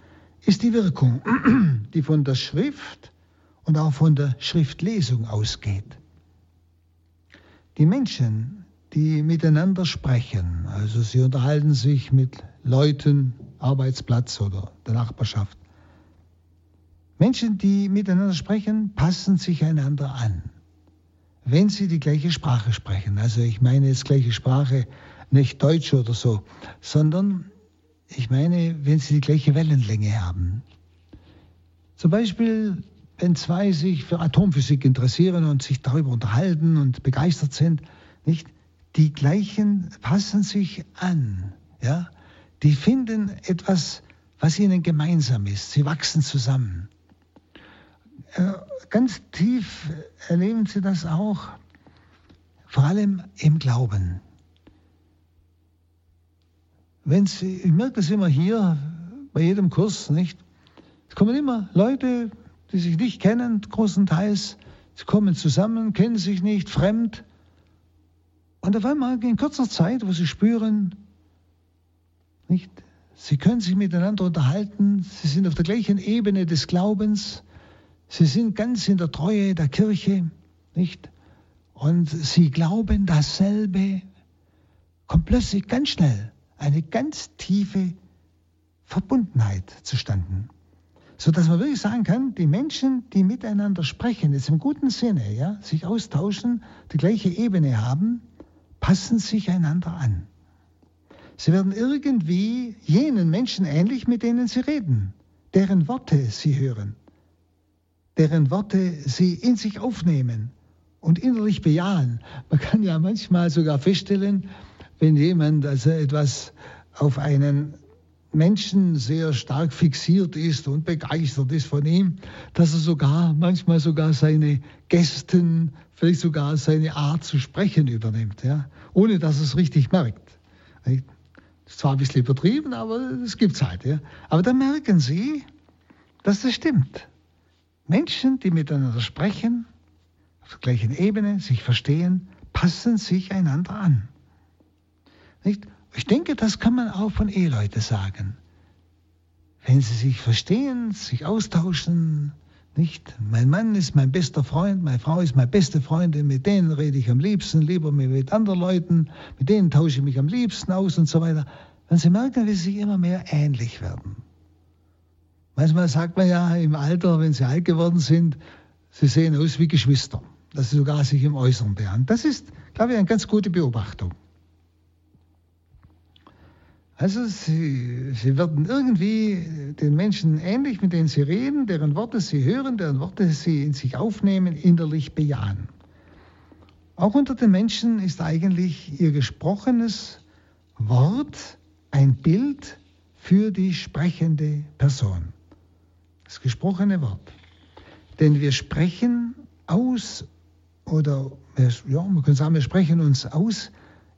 ist die Wirkung, die von der Schrift und auch von der Schriftlesung ausgeht. Die Menschen, die miteinander sprechen, also sie unterhalten sich mit Leuten, Arbeitsplatz oder der Nachbarschaft. Menschen, die miteinander sprechen, passen sich einander an wenn sie die gleiche Sprache sprechen. Also ich meine jetzt gleiche Sprache, nicht Deutsch oder so, sondern ich meine, wenn sie die gleiche Wellenlänge haben. Zum Beispiel, wenn zwei sich für Atomphysik interessieren und sich darüber unterhalten und begeistert sind, nicht? Die gleichen passen sich an, ja? Die finden etwas, was ihnen gemeinsam ist. Sie wachsen zusammen. Äh, ganz tief erleben Sie das auch, vor allem im Glauben. Wenn Sie, ich merke das immer hier bei jedem Kurs, nicht? Es kommen immer Leute, die sich nicht kennen, großenteils. Sie kommen zusammen, kennen sich nicht, fremd. Und auf einmal in kurzer Zeit, wo sie spüren, nicht? Sie können sich miteinander unterhalten, sie sind auf der gleichen Ebene des Glaubens, Sie sind ganz in der Treue der Kirche, nicht? Und sie glauben dasselbe. Kommt plötzlich ganz schnell eine ganz tiefe Verbundenheit zustande. So dass man wirklich sagen kann, die Menschen, die miteinander sprechen, jetzt im guten Sinne, ja, sich austauschen, die gleiche Ebene haben, passen sich einander an. Sie werden irgendwie jenen Menschen ähnlich, mit denen sie reden, deren Worte sie hören deren Worte sie in sich aufnehmen und innerlich bejahen. Man kann ja manchmal sogar feststellen, wenn jemand also etwas auf einen Menschen sehr stark fixiert ist und begeistert ist von ihm, dass er sogar manchmal sogar seine Gästen, vielleicht sogar seine Art zu sprechen übernimmt, ja, ohne dass er es richtig merkt. Das ist zwar ein bisschen übertrieben, aber es gibt es halt. Ja. Aber dann merken Sie, dass das stimmt. Menschen, die miteinander sprechen, auf der gleichen Ebene, sich verstehen, passen sich einander an. Nicht? Ich denke, das kann man auch von Eheleuten sagen. Wenn sie sich verstehen, sich austauschen, nicht? Mein Mann ist mein bester Freund, meine Frau ist meine beste Freundin, mit denen rede ich am liebsten, lieber mit anderen Leuten, mit denen tausche ich mich am liebsten aus und so weiter. wenn sie merken, wie sie immer mehr ähnlich werden. Manchmal sagt man ja im Alter, wenn sie alt geworden sind, sie sehen aus wie Geschwister, dass sie sogar sich im Äußeren behandeln. Das ist, glaube ich, eine ganz gute Beobachtung. Also sie, sie werden irgendwie den Menschen ähnlich, mit denen sie reden, deren Worte sie hören, deren Worte sie in sich aufnehmen, innerlich bejahen. Auch unter den Menschen ist eigentlich ihr gesprochenes Wort ein Bild für die sprechende Person. Das gesprochene Wort. Denn wir sprechen aus, oder ja, man kann sagen, wir sprechen uns aus,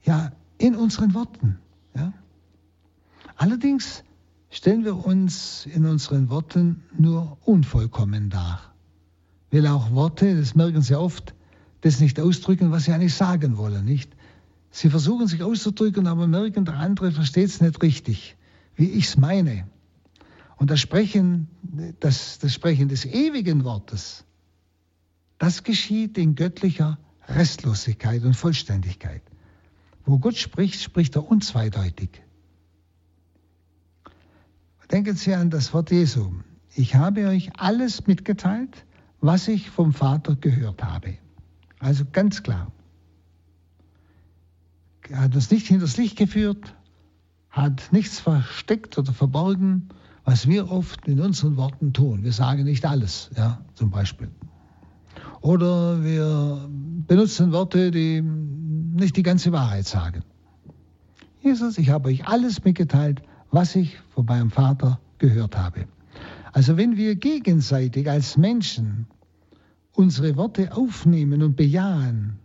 ja, in unseren Worten. Ja. Allerdings stellen wir uns in unseren Worten nur unvollkommen dar. Weil auch Worte, das merken Sie oft, das nicht ausdrücken, was sie eigentlich sagen wollen, nicht? Sie versuchen sich auszudrücken, aber merken, der andere versteht es nicht richtig, wie ich es meine. Und das Sprechen, das, das Sprechen des ewigen Wortes, das geschieht in göttlicher Restlosigkeit und Vollständigkeit. Wo Gott spricht, spricht er unzweideutig. Denken Sie an das Wort Jesu. Ich habe euch alles mitgeteilt, was ich vom Vater gehört habe. Also ganz klar. Er hat uns nicht hinters Licht geführt, hat nichts versteckt oder verborgen, was wir oft in unseren Worten tun. Wir sagen nicht alles, ja, zum Beispiel. Oder wir benutzen Worte, die nicht die ganze Wahrheit sagen. Jesus, ich habe euch alles mitgeteilt, was ich von meinem Vater gehört habe. Also wenn wir gegenseitig als Menschen unsere Worte aufnehmen und bejahen,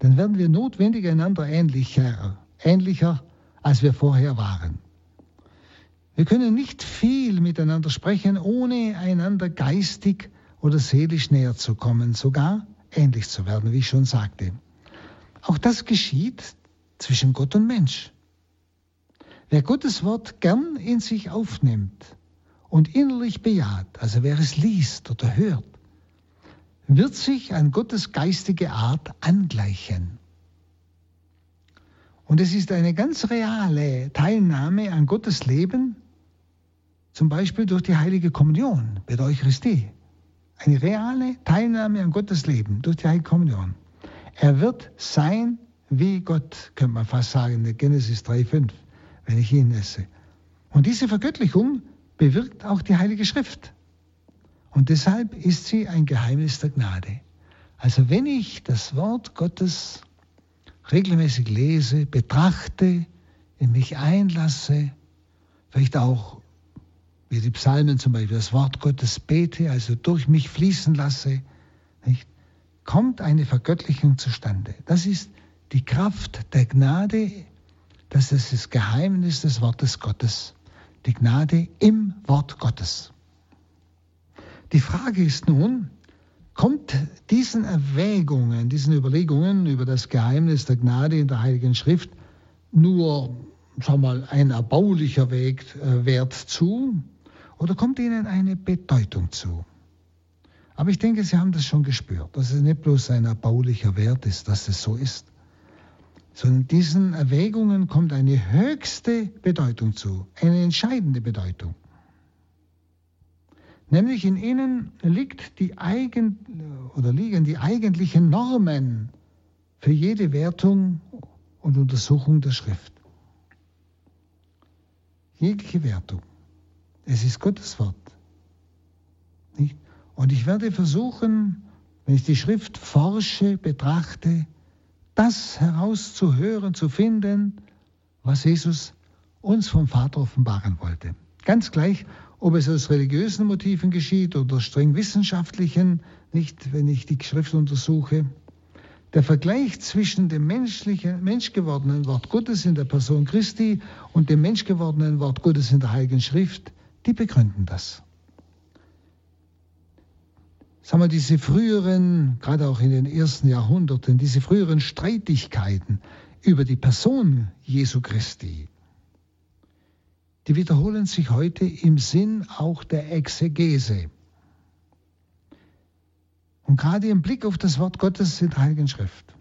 dann werden wir notwendig einander ähnlicher, ähnlicher, als wir vorher waren. Wir können nicht viel miteinander sprechen, ohne einander geistig oder seelisch näher zu kommen, sogar ähnlich zu werden, wie ich schon sagte. Auch das geschieht zwischen Gott und Mensch. Wer Gottes Wort gern in sich aufnimmt und innerlich bejaht, also wer es liest oder hört, wird sich an Gottes geistige Art angleichen. Und es ist eine ganz reale Teilnahme an Gottes Leben, zum Beispiel durch die heilige Kommunion bei der Eucharistie. Eine reale Teilnahme an Gottes Leben durch die heilige Kommunion. Er wird sein wie Gott, könnte man fast sagen, in Genesis 3,5, wenn ich ihn esse. Und diese Vergöttlichung bewirkt auch die Heilige Schrift. Und deshalb ist sie ein Geheimnis der Gnade. Also wenn ich das Wort Gottes regelmäßig lese, betrachte, in mich einlasse, vielleicht auch wie die Psalmen zum Beispiel, das Wort Gottes bete, also durch mich fließen lasse, nicht, kommt eine Vergöttlichung zustande. Das ist die Kraft der Gnade, das ist das Geheimnis des Wortes Gottes. Die Gnade im Wort Gottes. Die Frage ist nun, kommt diesen Erwägungen, diesen Überlegungen über das Geheimnis der Gnade in der Heiligen Schrift nur, sagen wir mal, ein erbaulicher Weg, äh, Wert zu oder kommt ihnen eine Bedeutung zu? Aber ich denke, Sie haben das schon gespürt, dass es nicht bloß ein erbaulicher Wert ist, dass es so ist, sondern diesen Erwägungen kommt eine höchste Bedeutung zu, eine entscheidende Bedeutung. Nämlich in ihnen liegt die eigen, oder liegen die eigentlichen Normen für jede Wertung und Untersuchung der Schrift. Jegliche Wertung. Es ist Gottes Wort. Nicht? Und ich werde versuchen, wenn ich die Schrift forsche, betrachte, das herauszuhören, zu finden, was Jesus uns vom Vater offenbaren wollte. Ganz gleich, ob es aus religiösen Motiven geschieht oder streng wissenschaftlichen, nicht, wenn ich die Schrift untersuche. Der Vergleich zwischen dem menschlichen, menschgewordenen Wort Gottes in der Person Christi und dem menschgewordenen Wort Gottes in der Heiligen Schrift, die begründen das. Sagen wir, diese früheren, gerade auch in den ersten Jahrhunderten, diese früheren Streitigkeiten über die Person Jesu Christi, die wiederholen sich heute im Sinn auch der Exegese. Und gerade im Blick auf das Wort Gottes in der Heiligen Schrift.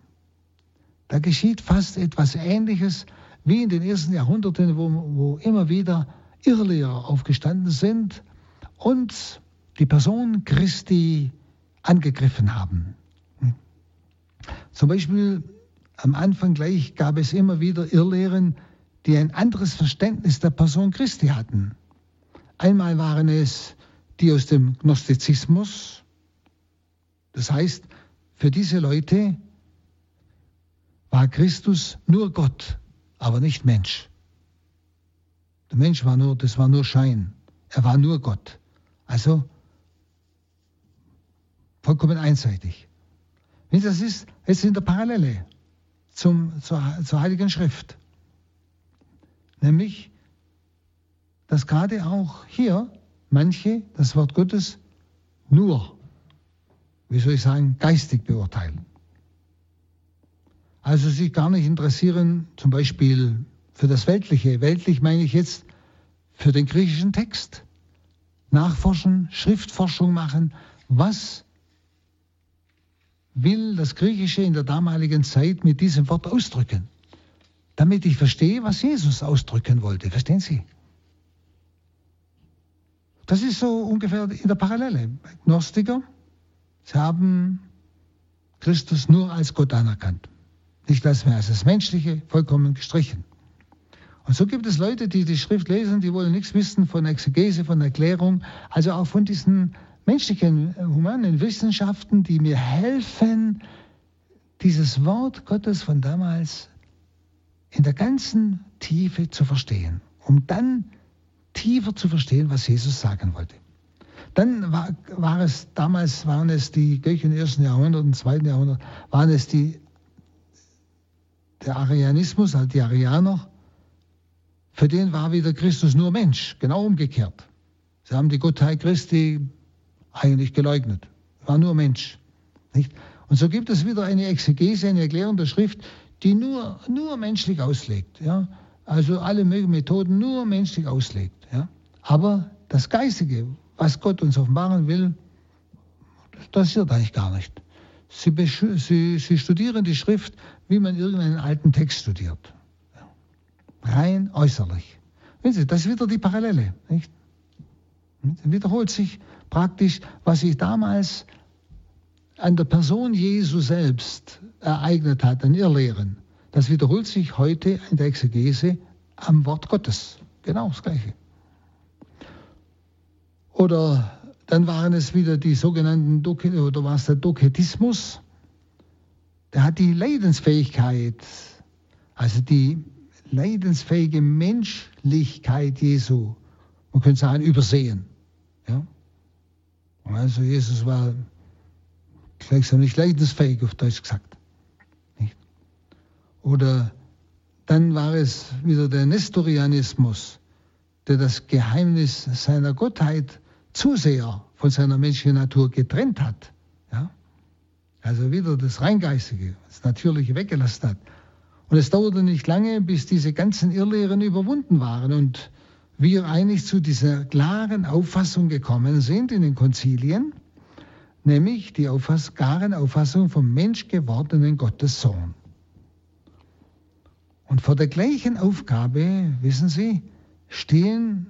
Da geschieht fast etwas Ähnliches, wie in den ersten Jahrhunderten, wo, wo immer wieder Irrlehrer aufgestanden sind und die Person Christi angegriffen haben. Zum Beispiel am Anfang gleich gab es immer wieder Irrlehren, die ein anderes Verständnis der Person Christi hatten. Einmal waren es die aus dem Gnostizismus. Das heißt, für diese Leute war Christus nur Gott, aber nicht Mensch. Der Mensch war nur, das war nur Schein. Er war nur Gott. Also vollkommen einseitig. Das ist jetzt in der Parallele zum, zur, zur Heiligen Schrift. Nämlich, dass gerade auch hier manche das Wort Gottes nur, wie soll ich sagen, geistig beurteilen. Also sich gar nicht interessieren, zum Beispiel für das Weltliche. Weltlich meine ich jetzt für den griechischen Text. Nachforschen, Schriftforschung machen. Was will das Griechische in der damaligen Zeit mit diesem Wort ausdrücken? Damit ich verstehe, was Jesus ausdrücken wollte. Verstehen Sie? Das ist so ungefähr in der Parallele. Gnostiker, sie haben Christus nur als Gott anerkannt. Nicht als mehr als das Menschliche, vollkommen gestrichen. Und so gibt es Leute, die die Schrift lesen, die wollen nichts wissen von Exegese, von Erklärung, also auch von diesen menschlichen, humanen Wissenschaften, die mir helfen, dieses Wort Gottes von damals in der ganzen Tiefe zu verstehen, um dann tiefer zu verstehen, was Jesus sagen wollte. Dann war, war es, damals waren es die Griechen im ersten Jahrhundert, im zweiten Jahrhundert, waren es die, der Arianismus, also die Arianer, für den war wieder Christus nur Mensch, genau umgekehrt. Sie haben die Gottheit Christi eigentlich geleugnet, war nur Mensch. Nicht? Und so gibt es wieder eine Exegese, eine Erklärung der Schrift, die nur, nur menschlich auslegt. Ja? Also alle möglichen Methoden nur menschlich auslegt. Ja? Aber das Geistige, was Gott uns offenbaren will, das passiert eigentlich gar nicht. Sie, sie, sie, studieren die Schrift, wie man irgendeinen alten Text studiert. Rein äußerlich. Sie, das ist wieder die Parallele. Nicht? Wiederholt sich praktisch, was sich damals an der Person Jesu selbst ereignet hat, an Irrlehren. Das wiederholt sich heute in der Exegese am Wort Gottes. Genau das Gleiche. Oder dann waren es wieder die sogenannten, oder war es der Doketismus? Der hat die Leidensfähigkeit, also die leidensfähige Menschlichkeit Jesu, man könnte sagen, übersehen. Ja? Also Jesus war gleichsam nicht leidensfähig, auf Deutsch gesagt. Oder dann war es wieder der Nestorianismus, der das Geheimnis seiner Gottheit zu sehr von seiner menschlichen Natur getrennt hat. Ja? Also wieder das Reingeistige, das Natürliche weggelassen hat. Und es dauerte nicht lange, bis diese ganzen Irrlehren überwunden waren und wir eigentlich zu dieser klaren Auffassung gekommen sind in den Konzilien, nämlich die Auffass klaren Auffassung vom menschgewordenen Gottes Sohn. Und vor der gleichen Aufgabe, wissen Sie, stehen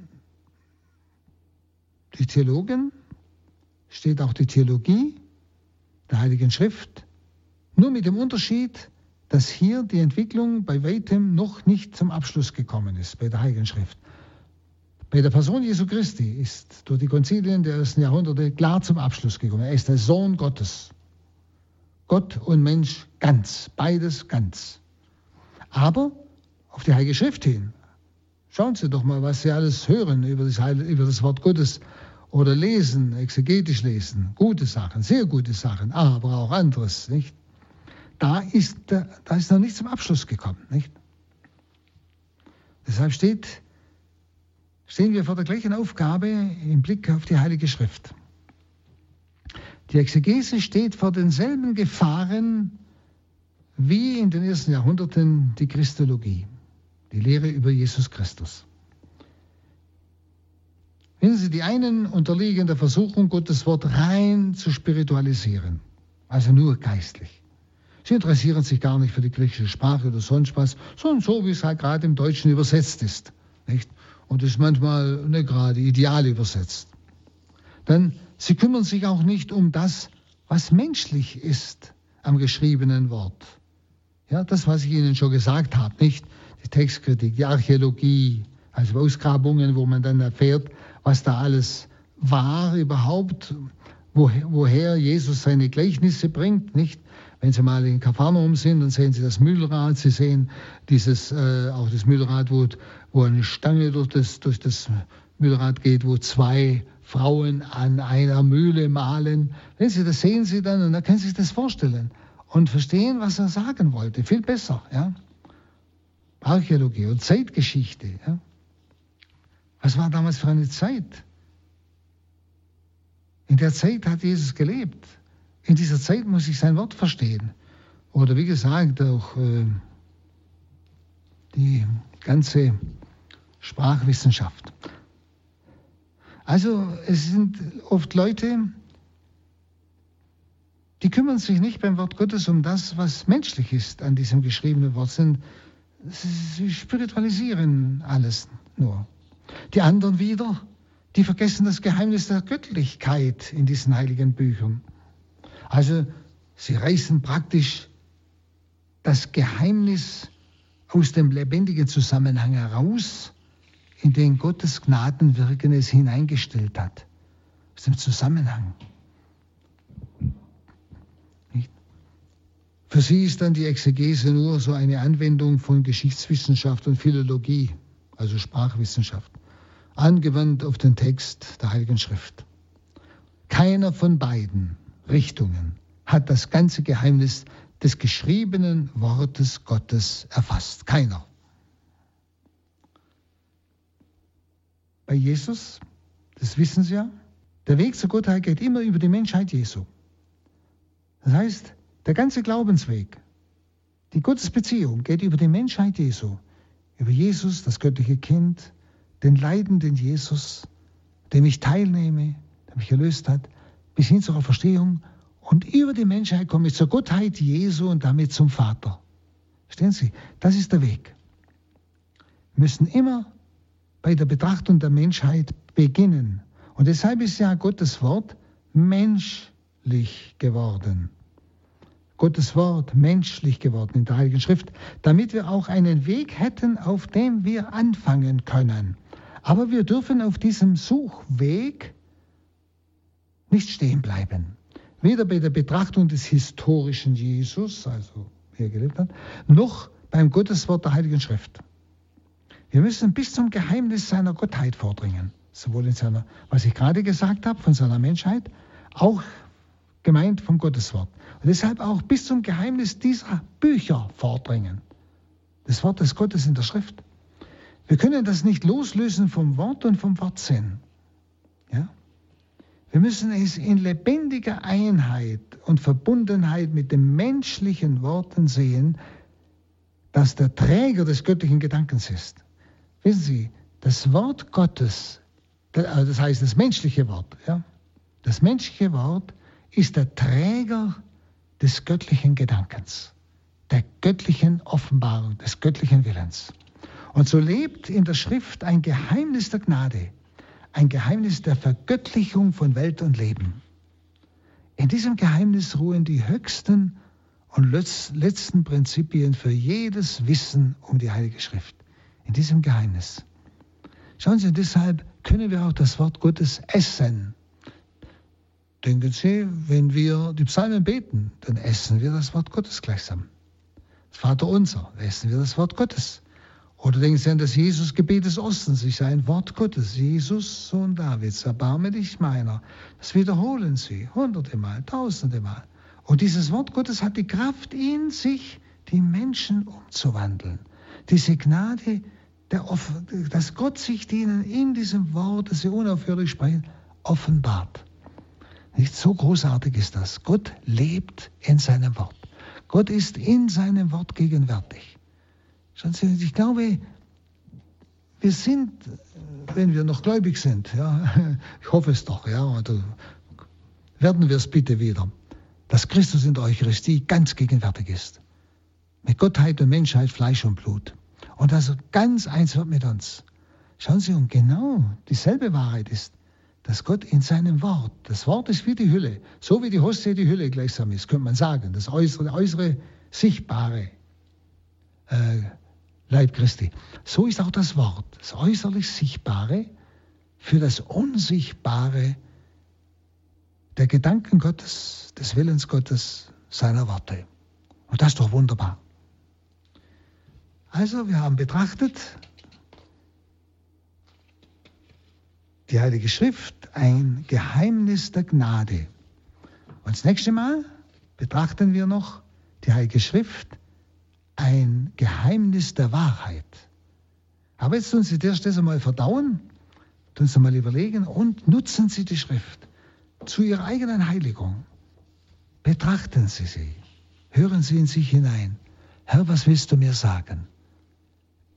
die Theologen, steht auch die Theologie der Heiligen Schrift, nur mit dem Unterschied, dass hier die Entwicklung bei weitem noch nicht zum Abschluss gekommen ist bei der Heiligen Schrift. Bei der Person Jesu Christi ist durch die Konzilien der ersten Jahrhunderte klar zum Abschluss gekommen. Er ist der Sohn Gottes. Gott und Mensch ganz, beides ganz. Aber auf die Heilige Schrift hin, schauen Sie doch mal, was Sie alles hören über das, Heil, über das Wort Gottes oder lesen, exegetisch lesen. Gute Sachen, sehr gute Sachen, aber auch anderes, nicht? Da ist, da ist noch nicht zum Abschluss gekommen, nicht? Deshalb steht, stehen wir vor der gleichen Aufgabe im Blick auf die Heilige Schrift. Die Exegese steht vor denselben Gefahren wie in den ersten Jahrhunderten die Christologie, die Lehre über Jesus Christus. Wenn Sie, die einen unterliegen der Versuchung, Gottes Wort rein zu spiritualisieren, also nur geistlich. Sie interessieren sich gar nicht für die griechische Sprache oder sonst was, sondern so, wie es halt gerade im Deutschen übersetzt ist. Nicht? Und ist manchmal nicht gerade ideal übersetzt. Denn sie kümmern sich auch nicht um das, was menschlich ist am geschriebenen Wort. Ja, das, was ich Ihnen schon gesagt habe, nicht? Die Textkritik, die Archäologie, also Ausgrabungen, wo man dann erfährt, was da alles war überhaupt, woher, woher Jesus seine Gleichnisse bringt, nicht? Wenn Sie mal in Kapharnaum sind, dann sehen Sie das Mühlrad, Sie sehen dieses, äh, auch das Mühlrad, wo, wo eine Stange durch das, durch das Mühlrad geht, wo zwei Frauen an einer Mühle mahlen. Wenn Sie das sehen Sie dann und dann können Sie sich das vorstellen und verstehen, was er sagen wollte. Viel besser, ja. Archäologie und Zeitgeschichte, ja. Was war damals für eine Zeit? In der Zeit hat Jesus gelebt. In dieser Zeit muss ich sein Wort verstehen. Oder wie gesagt, auch äh, die ganze Sprachwissenschaft. Also es sind oft Leute, die kümmern sich nicht beim Wort Gottes um das, was menschlich ist an diesem geschriebenen Wort. Sie spiritualisieren alles nur. Die anderen wieder, die vergessen das Geheimnis der Göttlichkeit in diesen heiligen Büchern. Also sie reißen praktisch das Geheimnis aus dem lebendigen Zusammenhang heraus, in den Gottes Gnadenwirken es hineingestellt hat. Aus dem Zusammenhang. Für sie ist dann die Exegese nur so eine Anwendung von Geschichtswissenschaft und Philologie, also Sprachwissenschaft angewandt auf den Text der Heiligen Schrift. Keiner von beiden Richtungen hat das ganze Geheimnis des geschriebenen Wortes Gottes erfasst. Keiner. Bei Jesus, das wissen Sie ja, der Weg zur Gottheit geht immer über die Menschheit Jesu. Das heißt, der ganze Glaubensweg, die Gottesbeziehung geht über die Menschheit Jesu, über Jesus, das göttliche Kind, den leidenden Jesus, dem ich teilnehme, der mich erlöst hat, bis hin zur Verstehung und über die Menschheit komme ich zur Gottheit Jesu und damit zum Vater. Verstehen Sie? Das ist der Weg. Wir müssen immer bei der Betrachtung der Menschheit beginnen. Und deshalb ist ja Gottes Wort menschlich geworden. Gottes Wort menschlich geworden in der Heiligen Schrift, damit wir auch einen Weg hätten, auf dem wir anfangen können. Aber wir dürfen auf diesem Suchweg nicht stehen bleiben. Weder bei der Betrachtung des historischen Jesus, also wie er gelebt hat, noch beim Gotteswort der Heiligen Schrift. Wir müssen bis zum Geheimnis seiner Gottheit vordringen. Sowohl in seiner, was ich gerade gesagt habe, von seiner Menschheit, auch gemeint vom Gotteswort. Und deshalb auch bis zum Geheimnis dieser Bücher vordringen. Des Wortes Gottes in der Schrift. Wir können das nicht loslösen vom Wort und vom Wortsinn. Ja? Wir müssen es in lebendiger Einheit und Verbundenheit mit den menschlichen Worten sehen, dass der Träger des göttlichen Gedankens ist. Wissen Sie, das Wort Gottes, äh, das heißt das menschliche Wort, ja? das menschliche Wort ist der Träger des göttlichen Gedankens, der göttlichen Offenbarung, des göttlichen Willens. Und so lebt in der Schrift ein Geheimnis der Gnade, ein Geheimnis der Vergöttlichung von Welt und Leben. In diesem Geheimnis ruhen die höchsten und letzten Prinzipien für jedes Wissen um die Heilige Schrift. In diesem Geheimnis. Schauen Sie, deshalb können wir auch das Wort Gottes essen. Denken Sie, wenn wir die Psalmen beten, dann essen wir das Wort Gottes gleichsam. Das Vater unser, essen wir das Wort Gottes. Oder denken Sie an das Jesusgebet des Ostens, ich sei ein Wort Gottes, Jesus, Sohn Davids, erbarme dich meiner. Das wiederholen Sie hunderte Mal, tausende Mal. Und dieses Wort Gottes hat die Kraft in sich, die Menschen umzuwandeln. Diese Gnade, dass Gott sich ihnen in diesem Wort, das sie unaufhörlich sprechen, offenbart. Nicht so großartig ist das. Gott lebt in seinem Wort. Gott ist in seinem Wort gegenwärtig. Ich glaube, wir sind, wenn wir noch gläubig sind, ja, ich hoffe es doch, ja, oder werden wir es bitte wieder, dass Christus in der Eucharistie ganz gegenwärtig ist. Mit Gottheit und Menschheit, Fleisch und Blut. Und dass er ganz eins wird mit uns. Schauen Sie, und genau dieselbe Wahrheit ist, dass Gott in seinem Wort, das Wort ist wie die Hülle, so wie die Hostie die Hülle gleichsam ist, könnte man sagen, das äußere, äußere sichtbare äh, Leib Christi. So ist auch das Wort, das äußerlich Sichtbare für das Unsichtbare der Gedanken Gottes, des Willens Gottes, seiner Worte. Und das ist doch wunderbar. Also, wir haben betrachtet die Heilige Schrift, ein Geheimnis der Gnade. Und das nächste Mal betrachten wir noch die Heilige Schrift, ein Geheimnis der Wahrheit. Aber jetzt tun Sie das einmal verdauen, tun Sie mal überlegen und nutzen Sie die Schrift zu Ihrer eigenen Heiligung. Betrachten Sie sie, hören Sie in sich hinein. Herr, was willst du mir sagen?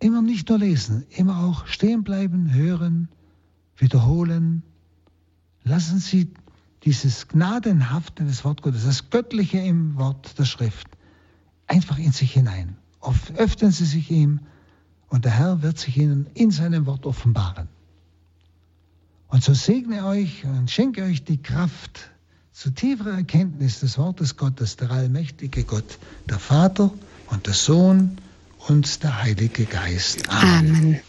Immer nicht nur lesen, immer auch stehen bleiben, hören, wiederholen. Lassen Sie dieses Gnadenhafte des Wort Gottes, das Göttliche im Wort der Schrift, einfach in sich hinein. Öffnen Sie sich ihm und der Herr wird sich Ihnen in seinem Wort offenbaren. Und so segne euch und schenke euch die Kraft zu tieferer Erkenntnis des Wortes Gottes, der allmächtige Gott, der Vater und der Sohn und der Heilige Geist. Amen. Amen.